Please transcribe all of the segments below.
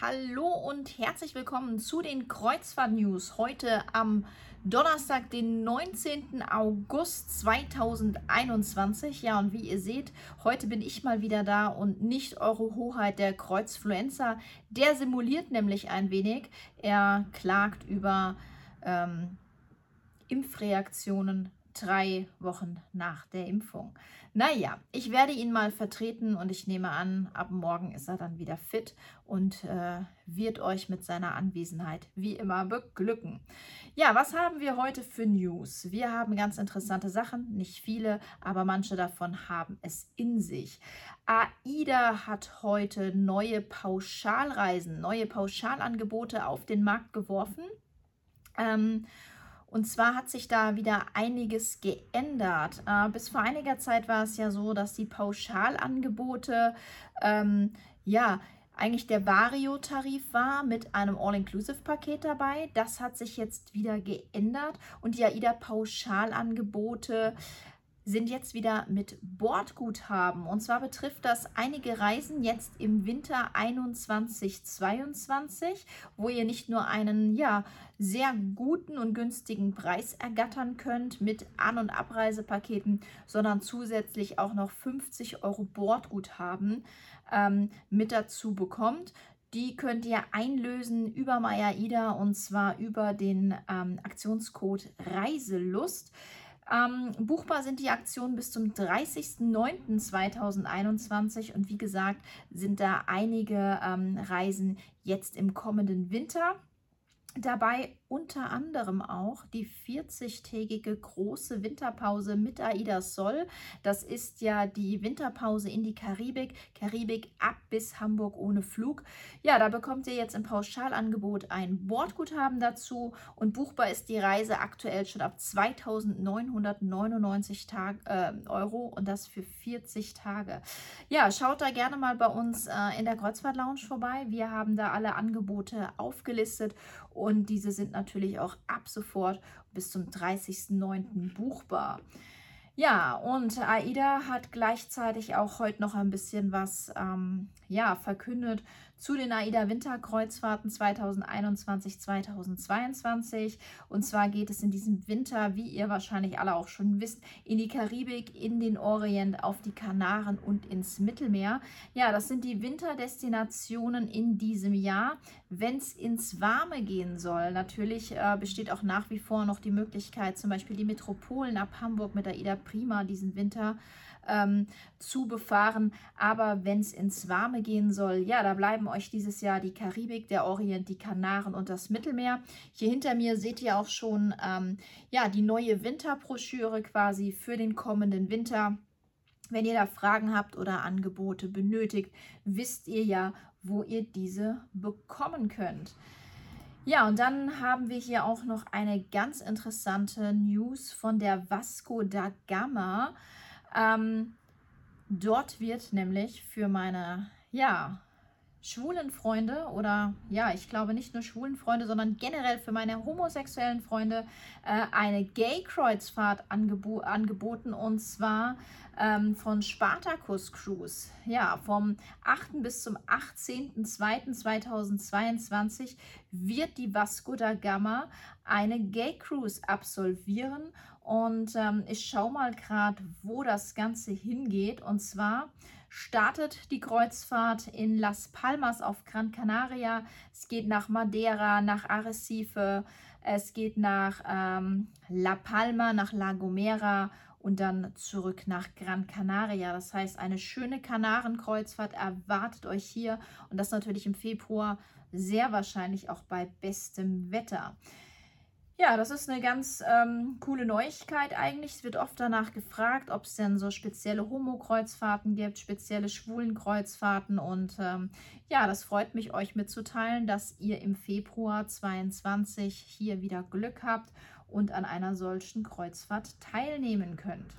Hallo und herzlich willkommen zu den Kreuzfahrt-News. Heute am Donnerstag, den 19. August 2021. Ja, und wie ihr seht, heute bin ich mal wieder da und nicht eure Hoheit der Kreuzfluencer. Der simuliert nämlich ein wenig. Er klagt über ähm, Impfreaktionen drei Wochen nach der Impfung. Naja, ich werde ihn mal vertreten und ich nehme an, ab morgen ist er dann wieder fit und äh, wird euch mit seiner Anwesenheit wie immer beglücken. Ja, was haben wir heute für News? Wir haben ganz interessante Sachen, nicht viele, aber manche davon haben es in sich. AIDA hat heute neue Pauschalreisen, neue Pauschalangebote auf den Markt geworfen. Ähm, und zwar hat sich da wieder einiges geändert. Äh, bis vor einiger Zeit war es ja so, dass die Pauschalangebote ähm, ja eigentlich der Vario-Tarif war mit einem All-Inclusive-Paket dabei. Das hat sich jetzt wieder geändert und die AIDA-Pauschalangebote sind jetzt wieder mit Bordguthaben. Und zwar betrifft das einige Reisen jetzt im Winter 21-22, wo ihr nicht nur einen ja, sehr guten und günstigen Preis ergattern könnt mit An- und Abreisepaketen, sondern zusätzlich auch noch 50 Euro Bordguthaben ähm, mit dazu bekommt. Die könnt ihr einlösen über MyAida und zwar über den ähm, Aktionscode Reiselust. Ähm, buchbar sind die Aktionen bis zum 30.09.2021 und wie gesagt sind da einige ähm, Reisen jetzt im kommenden Winter dabei unter anderem auch die 40-tägige große Winterpause mit AIDA Sol. Das ist ja die Winterpause in die Karibik. Karibik ab bis Hamburg ohne Flug. Ja, da bekommt ihr jetzt im Pauschalangebot ein Bordguthaben dazu und buchbar ist die Reise aktuell schon ab 2.999 äh, Euro und das für 40 Tage. Ja, schaut da gerne mal bei uns äh, in der Kreuzfahrt Lounge vorbei. Wir haben da alle Angebote aufgelistet und diese sind natürlich auch ab sofort bis zum 30.09. buchbar. Ja, und AIDA hat gleichzeitig auch heute noch ein bisschen was ähm, ja, verkündet zu den AIDA Winterkreuzfahrten 2021-2022. Und zwar geht es in diesem Winter, wie ihr wahrscheinlich alle auch schon wisst, in die Karibik, in den Orient, auf die Kanaren und ins Mittelmeer. Ja, das sind die Winterdestinationen in diesem Jahr. Wenn es ins Warme gehen soll, natürlich äh, besteht auch nach wie vor noch die Möglichkeit, zum Beispiel die Metropolen ab Hamburg mit AIDA Prima diesen Winter ähm, zu befahren. Aber wenn es ins Warme gehen soll, ja, da bleiben euch dieses Jahr die Karibik, der Orient, die Kanaren und das Mittelmeer. Hier hinter mir seht ihr auch schon ähm, ja, die neue Winterbroschüre quasi für den kommenden Winter. Wenn ihr da Fragen habt oder Angebote benötigt, wisst ihr ja, wo ihr diese bekommen könnt. Ja, und dann haben wir hier auch noch eine ganz interessante News von der Vasco da Gama. Ähm, dort wird nämlich für meine, ja, schwulen Freunde oder ja, ich glaube nicht nur schwulen Freunde, sondern generell für meine homosexuellen Freunde äh, eine Gay-Kreuzfahrt angebo angeboten und zwar ähm, von Spartacus Cruise. Ja, vom 8. bis zum 18.02.2022 wird die Vasco da Gama eine Gay Cruise absolvieren und ähm, ich schaue mal gerade, wo das Ganze hingeht und zwar startet die Kreuzfahrt in Las Palmas auf Gran Canaria. Es geht nach Madeira, nach Arrecife, es geht nach ähm, La Palma, nach La Gomera und dann zurück nach Gran Canaria. Das heißt, eine schöne Kanarenkreuzfahrt erwartet euch hier und das natürlich im Februar, sehr wahrscheinlich auch bei bestem Wetter. Ja, das ist eine ganz ähm, coole Neuigkeit eigentlich. Es wird oft danach gefragt, ob es denn so spezielle Homo-Kreuzfahrten gibt, spezielle Schwulen-Kreuzfahrten. Und ähm, ja, das freut mich, euch mitzuteilen, dass ihr im Februar 22 hier wieder Glück habt und an einer solchen Kreuzfahrt teilnehmen könnt.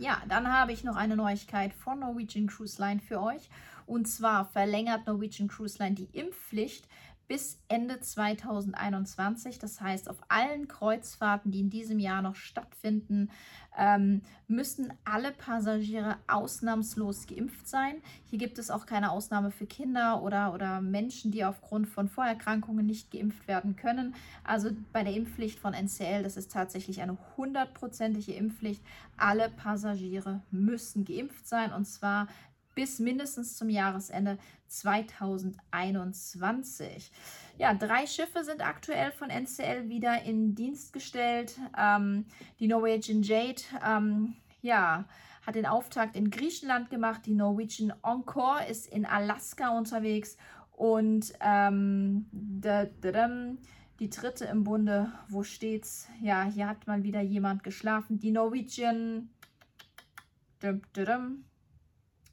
Ja, dann habe ich noch eine Neuigkeit von Norwegian Cruise Line für euch. Und zwar verlängert Norwegian Cruise Line die Impfpflicht bis Ende 2021. Das heißt, auf allen Kreuzfahrten, die in diesem Jahr noch stattfinden, ähm, müssen alle Passagiere ausnahmslos geimpft sein. Hier gibt es auch keine Ausnahme für Kinder oder, oder Menschen, die aufgrund von Vorerkrankungen nicht geimpft werden können. Also bei der Impfpflicht von NCL, das ist tatsächlich eine hundertprozentige Impfpflicht. Alle Passagiere müssen geimpft sein und zwar bis mindestens zum Jahresende 2021. Ja, drei Schiffe sind aktuell von NCL wieder in Dienst gestellt. Ähm, die Norwegian Jade, ähm, ja, hat den Auftakt in Griechenland gemacht. Die Norwegian Encore ist in Alaska unterwegs und ähm, die dritte im Bunde, wo steht's? Ja, hier hat mal wieder jemand geschlafen. Die Norwegian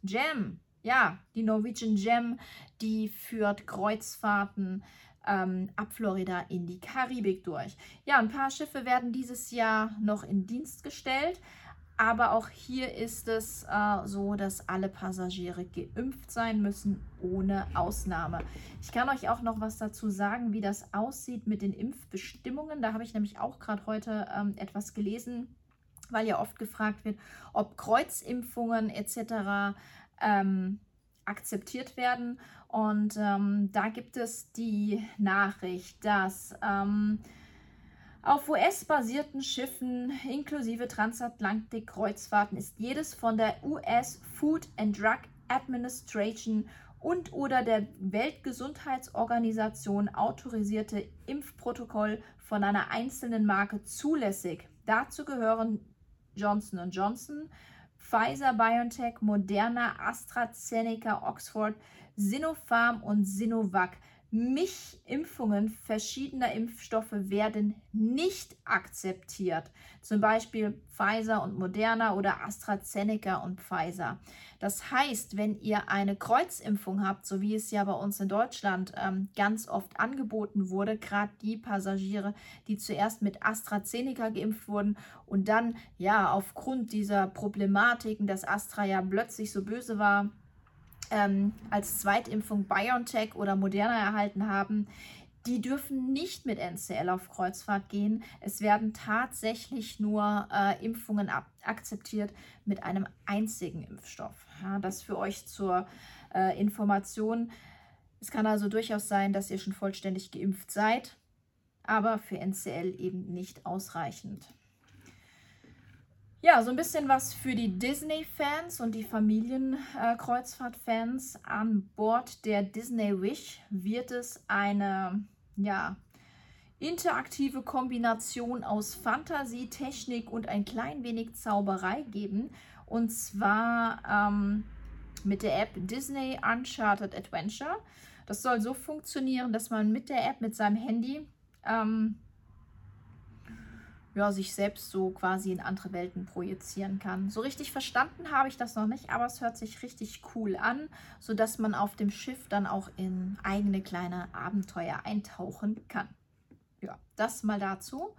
Gem, ja, die Norwegian Gem, die führt Kreuzfahrten ähm, ab Florida in die Karibik durch. Ja, ein paar Schiffe werden dieses Jahr noch in Dienst gestellt. Aber auch hier ist es äh, so, dass alle Passagiere geimpft sein müssen, ohne Ausnahme. Ich kann euch auch noch was dazu sagen, wie das aussieht mit den Impfbestimmungen. Da habe ich nämlich auch gerade heute ähm, etwas gelesen weil ja oft gefragt wird, ob Kreuzimpfungen etc. Ähm, akzeptiert werden. Und ähm, da gibt es die Nachricht, dass ähm, auf US-basierten Schiffen inklusive Transatlantik-Kreuzfahrten ist jedes von der US Food and Drug Administration und oder der Weltgesundheitsorganisation autorisierte Impfprotokoll von einer einzelnen Marke zulässig. Dazu gehören Johnson Johnson, Pfizer, BioNTech, Moderna, AstraZeneca, Oxford, Sinopharm und Sinovac. Mich-Impfungen verschiedener Impfstoffe werden nicht akzeptiert. Zum Beispiel Pfizer und Moderna oder AstraZeneca und Pfizer. Das heißt, wenn ihr eine Kreuzimpfung habt, so wie es ja bei uns in Deutschland ähm, ganz oft angeboten wurde, gerade die Passagiere, die zuerst mit AstraZeneca geimpft wurden und dann ja aufgrund dieser Problematiken, dass Astra ja plötzlich so böse war, ähm, als Zweitimpfung BioNTech oder Moderna erhalten haben, die dürfen nicht mit NCL auf Kreuzfahrt gehen. Es werden tatsächlich nur äh, Impfungen akzeptiert mit einem einzigen Impfstoff. Ja, das für euch zur äh, Information. Es kann also durchaus sein, dass ihr schon vollständig geimpft seid, aber für NCL eben nicht ausreichend. Ja, so ein bisschen was für die Disney-Fans und die Familienkreuzfahrt-Fans. An Bord der Disney Wish wird es eine ja, interaktive Kombination aus Fantasie, Technik und ein klein wenig Zauberei geben. Und zwar ähm, mit der App Disney Uncharted Adventure. Das soll so funktionieren, dass man mit der App, mit seinem Handy, ähm, ja, sich selbst so quasi in andere Welten projizieren kann. So richtig verstanden habe ich das noch nicht, aber es hört sich richtig cool an, sodass man auf dem Schiff dann auch in eigene kleine Abenteuer eintauchen kann. Ja, das mal dazu.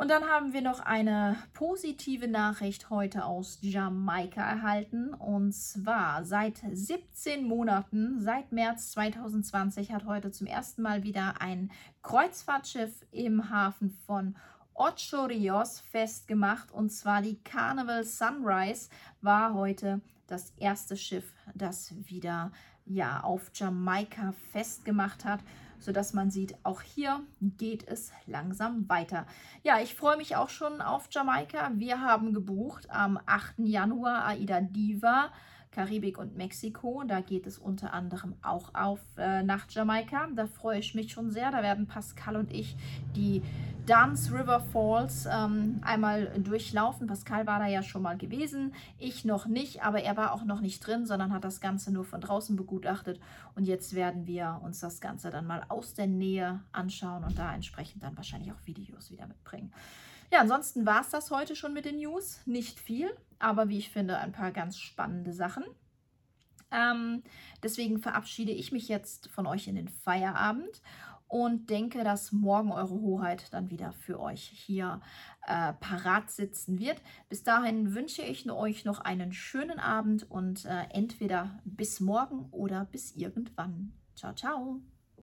Und dann haben wir noch eine positive Nachricht heute aus Jamaika erhalten. Und zwar seit 17 Monaten, seit März 2020, hat heute zum ersten Mal wieder ein Kreuzfahrtschiff im Hafen von Ocho Rios festgemacht. Und zwar die Carnival Sunrise war heute das erste Schiff, das wieder ja, auf Jamaika festgemacht hat, sodass man sieht, auch hier geht es langsam weiter. Ja, ich freue mich auch schon auf Jamaika. Wir haben gebucht am 8. Januar Aida Diva. Karibik und Mexiko. Da geht es unter anderem auch auf äh, nach Jamaika. Da freue ich mich schon sehr. Da werden Pascal und ich die Dance River Falls ähm, einmal durchlaufen. Pascal war da ja schon mal gewesen, ich noch nicht, aber er war auch noch nicht drin, sondern hat das Ganze nur von draußen begutachtet. Und jetzt werden wir uns das Ganze dann mal aus der Nähe anschauen und da entsprechend dann wahrscheinlich auch Videos wieder mitbringen. Ja, ansonsten war es das heute schon mit den News. Nicht viel, aber wie ich finde, ein paar ganz spannende Sachen. Ähm, deswegen verabschiede ich mich jetzt von euch in den Feierabend und denke, dass morgen Eure Hoheit dann wieder für euch hier äh, parat sitzen wird. Bis dahin wünsche ich euch noch einen schönen Abend und äh, entweder bis morgen oder bis irgendwann. Ciao, ciao.